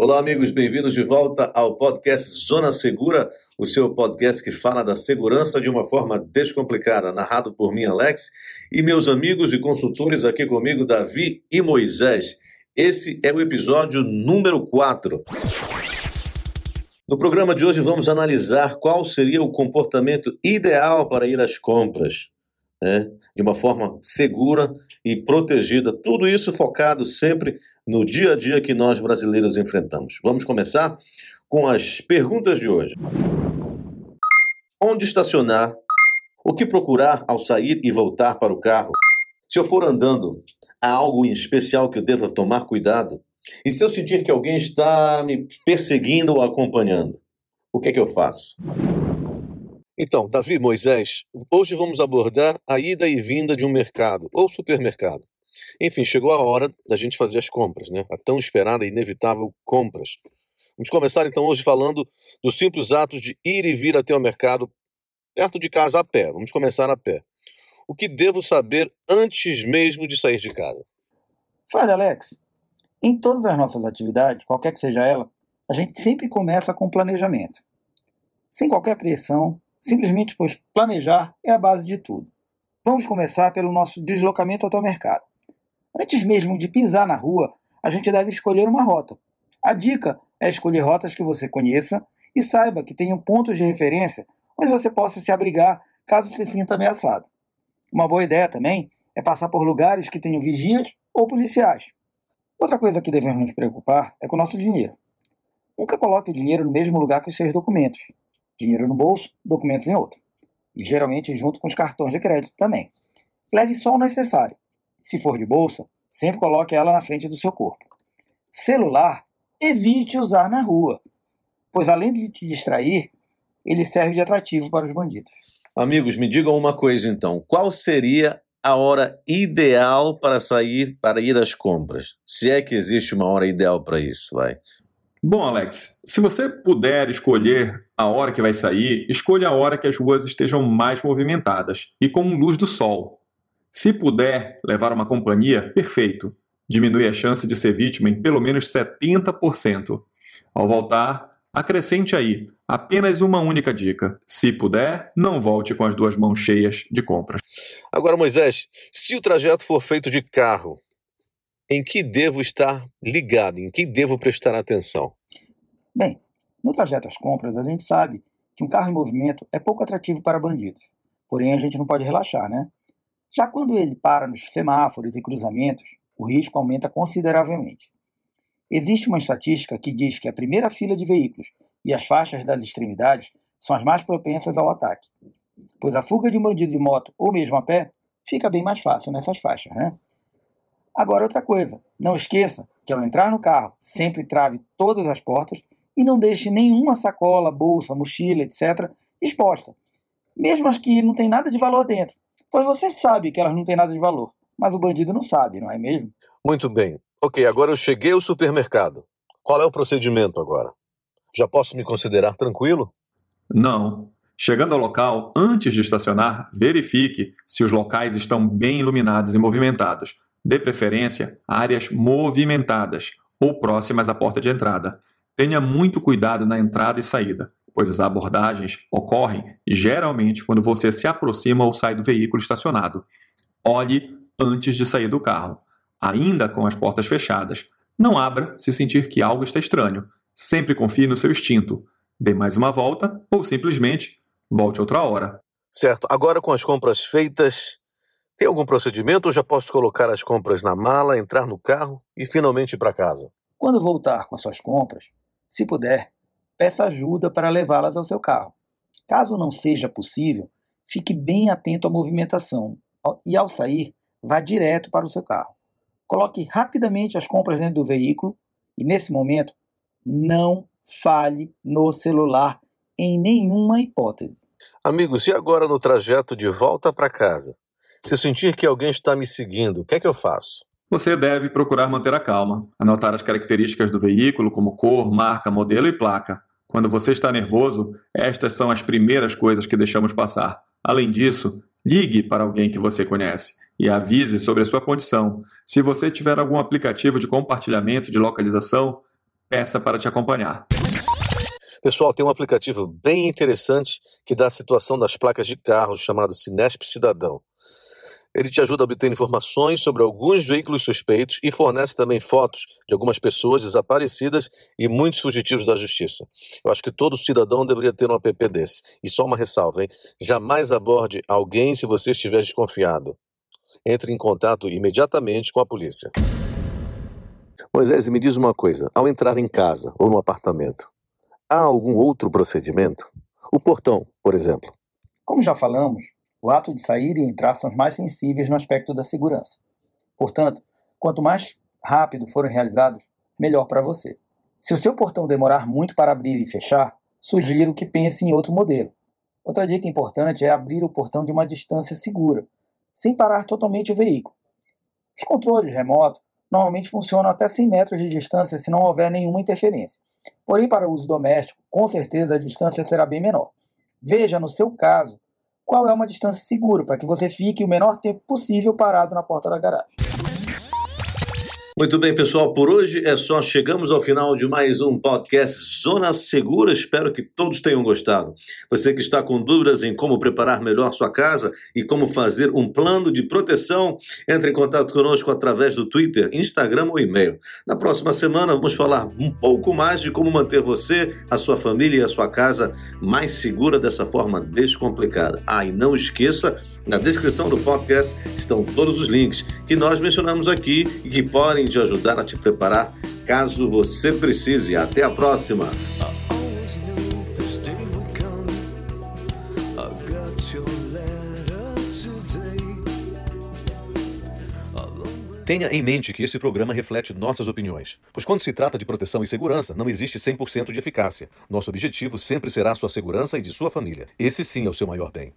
Olá, amigos, bem-vindos de volta ao podcast Zona Segura, o seu podcast que fala da segurança de uma forma descomplicada, narrado por mim, Alex, e meus amigos e consultores aqui comigo, Davi e Moisés. Esse é o episódio número 4. No programa de hoje vamos analisar qual seria o comportamento ideal para ir às compras, né? de uma forma segura e protegida. Tudo isso focado sempre no dia a dia que nós brasileiros enfrentamos. Vamos começar com as perguntas de hoje. Onde estacionar? O que procurar ao sair e voltar para o carro? Se eu for andando, há algo em especial que eu deva tomar cuidado? E se eu sentir que alguém está me perseguindo ou acompanhando? O que é que eu faço? Então, Davi, Moisés, hoje vamos abordar a ida e vinda de um mercado ou supermercado. Enfim, chegou a hora da gente fazer as compras, né? A tão esperada e inevitável compras. Vamos começar então hoje falando dos simples atos de ir e vir até o mercado perto de casa a pé. Vamos começar a pé. O que devo saber antes mesmo de sair de casa? Fala, Alex. Em todas as nossas atividades, qualquer que seja ela, a gente sempre começa com planejamento. Sem qualquer pressão, simplesmente pois planejar é a base de tudo. Vamos começar pelo nosso deslocamento até o mercado. Antes mesmo de pisar na rua, a gente deve escolher uma rota. A dica é escolher rotas que você conheça e saiba que tenham pontos de referência onde você possa se abrigar caso se sinta ameaçado. Uma boa ideia também é passar por lugares que tenham vigias ou policiais. Outra coisa que devemos nos preocupar é com o nosso dinheiro. Nunca coloque o dinheiro no mesmo lugar que os seus documentos. Dinheiro no bolso, documentos em outro. E geralmente junto com os cartões de crédito também. Leve só o necessário. Se for de bolsa, sempre coloque ela na frente do seu corpo. Celular, evite usar na rua, pois além de te distrair, ele serve de atrativo para os bandidos. Amigos, me digam uma coisa então. Qual seria a hora ideal para sair, para ir às compras? Se é que existe uma hora ideal para isso, vai. Bom, Alex, se você puder escolher a hora que vai sair, escolha a hora que as ruas estejam mais movimentadas e com luz do sol. Se puder levar uma companhia, perfeito. Diminui a chance de ser vítima em pelo menos 70%. Ao voltar, acrescente aí apenas uma única dica. Se puder, não volte com as duas mãos cheias de compras. Agora, Moisés, se o trajeto for feito de carro, em que devo estar ligado? Em que devo prestar atenção? Bem, no trajeto às compras, a gente sabe que um carro em movimento é pouco atrativo para bandidos. Porém, a gente não pode relaxar, né? Já quando ele para nos semáforos e cruzamentos, o risco aumenta consideravelmente. Existe uma estatística que diz que a primeira fila de veículos e as faixas das extremidades são as mais propensas ao ataque, pois a fuga de um bandido de moto ou mesmo a pé fica bem mais fácil nessas faixas, né? Agora outra coisa, não esqueça que ao entrar no carro, sempre trave todas as portas e não deixe nenhuma sacola, bolsa, mochila, etc. exposta, mesmo as que não tem nada de valor dentro, pois você sabe que elas não têm nada de valor, mas o bandido não sabe, não é mesmo? Muito bem. Ok, agora eu cheguei ao supermercado. Qual é o procedimento agora? Já posso me considerar tranquilo? Não. Chegando ao local, antes de estacionar, verifique se os locais estão bem iluminados e movimentados. Dê preferência áreas movimentadas ou próximas à porta de entrada. Tenha muito cuidado na entrada e saída, pois as abordagens ocorrem geralmente quando você se aproxima ou sai do veículo estacionado. Olhe antes de sair do carro, ainda com as portas fechadas. Não abra se sentir que algo está estranho. Sempre confie no seu instinto. Dê mais uma volta ou simplesmente volte outra hora. Certo. Agora com as compras feitas, tem algum procedimento ou já posso colocar as compras na mala, entrar no carro e finalmente ir para casa? Quando voltar com as suas compras, se puder, peça ajuda para levá-las ao seu carro. Caso não seja possível, fique bem atento à movimentação e ao sair, vá direto para o seu carro. Coloque rapidamente as compras dentro do veículo e, nesse momento, não fale no celular em nenhuma hipótese. Amigos, e agora no trajeto de volta para casa? Se sentir que alguém está me seguindo, o que é que eu faço? Você deve procurar manter a calma, anotar as características do veículo, como cor, marca, modelo e placa. Quando você está nervoso, estas são as primeiras coisas que deixamos passar. Além disso, ligue para alguém que você conhece e avise sobre a sua condição. Se você tiver algum aplicativo de compartilhamento de localização, peça para te acompanhar. Pessoal, tem um aplicativo bem interessante que dá a situação das placas de carros chamado Sinesp Cidadão. Ele te ajuda a obter informações sobre alguns veículos suspeitos e fornece também fotos de algumas pessoas desaparecidas e muitos fugitivos da justiça. Eu acho que todo cidadão deveria ter um app desse. E só uma ressalva, hein? Jamais aborde alguém se você estiver desconfiado. Entre em contato imediatamente com a polícia. Moisés, me diz uma coisa: ao entrar em casa ou no apartamento, há algum outro procedimento? O portão, por exemplo. Como já falamos, o ato de sair e entrar são os mais sensíveis no aspecto da segurança. Portanto, quanto mais rápido forem realizados, melhor para você. Se o seu portão demorar muito para abrir e fechar, sugiro que pense em outro modelo. Outra dica importante é abrir o portão de uma distância segura, sem parar totalmente o veículo. Os controles remotos normalmente funcionam até 100 metros de distância se não houver nenhuma interferência. Porém, para uso doméstico, com certeza a distância será bem menor. Veja, no seu caso, qual é uma distância segura para que você fique o menor tempo possível parado na porta da garagem. Muito bem, pessoal, por hoje é só. Chegamos ao final de mais um podcast Zona Segura. Espero que todos tenham gostado. Você que está com dúvidas em como preparar melhor sua casa e como fazer um plano de proteção, entre em contato conosco através do Twitter, Instagram ou e-mail. Na próxima semana vamos falar um pouco mais de como manter você, a sua família e a sua casa mais segura dessa forma descomplicada. Ah, e não esqueça, na descrição do podcast estão todos os links que nós mencionamos aqui e que podem te ajudar a te preparar caso você precise. Até a próxima! Tenha em mente que esse programa reflete nossas opiniões, pois quando se trata de proteção e segurança, não existe 100% de eficácia. Nosso objetivo sempre será a sua segurança e de sua família. Esse sim é o seu maior bem.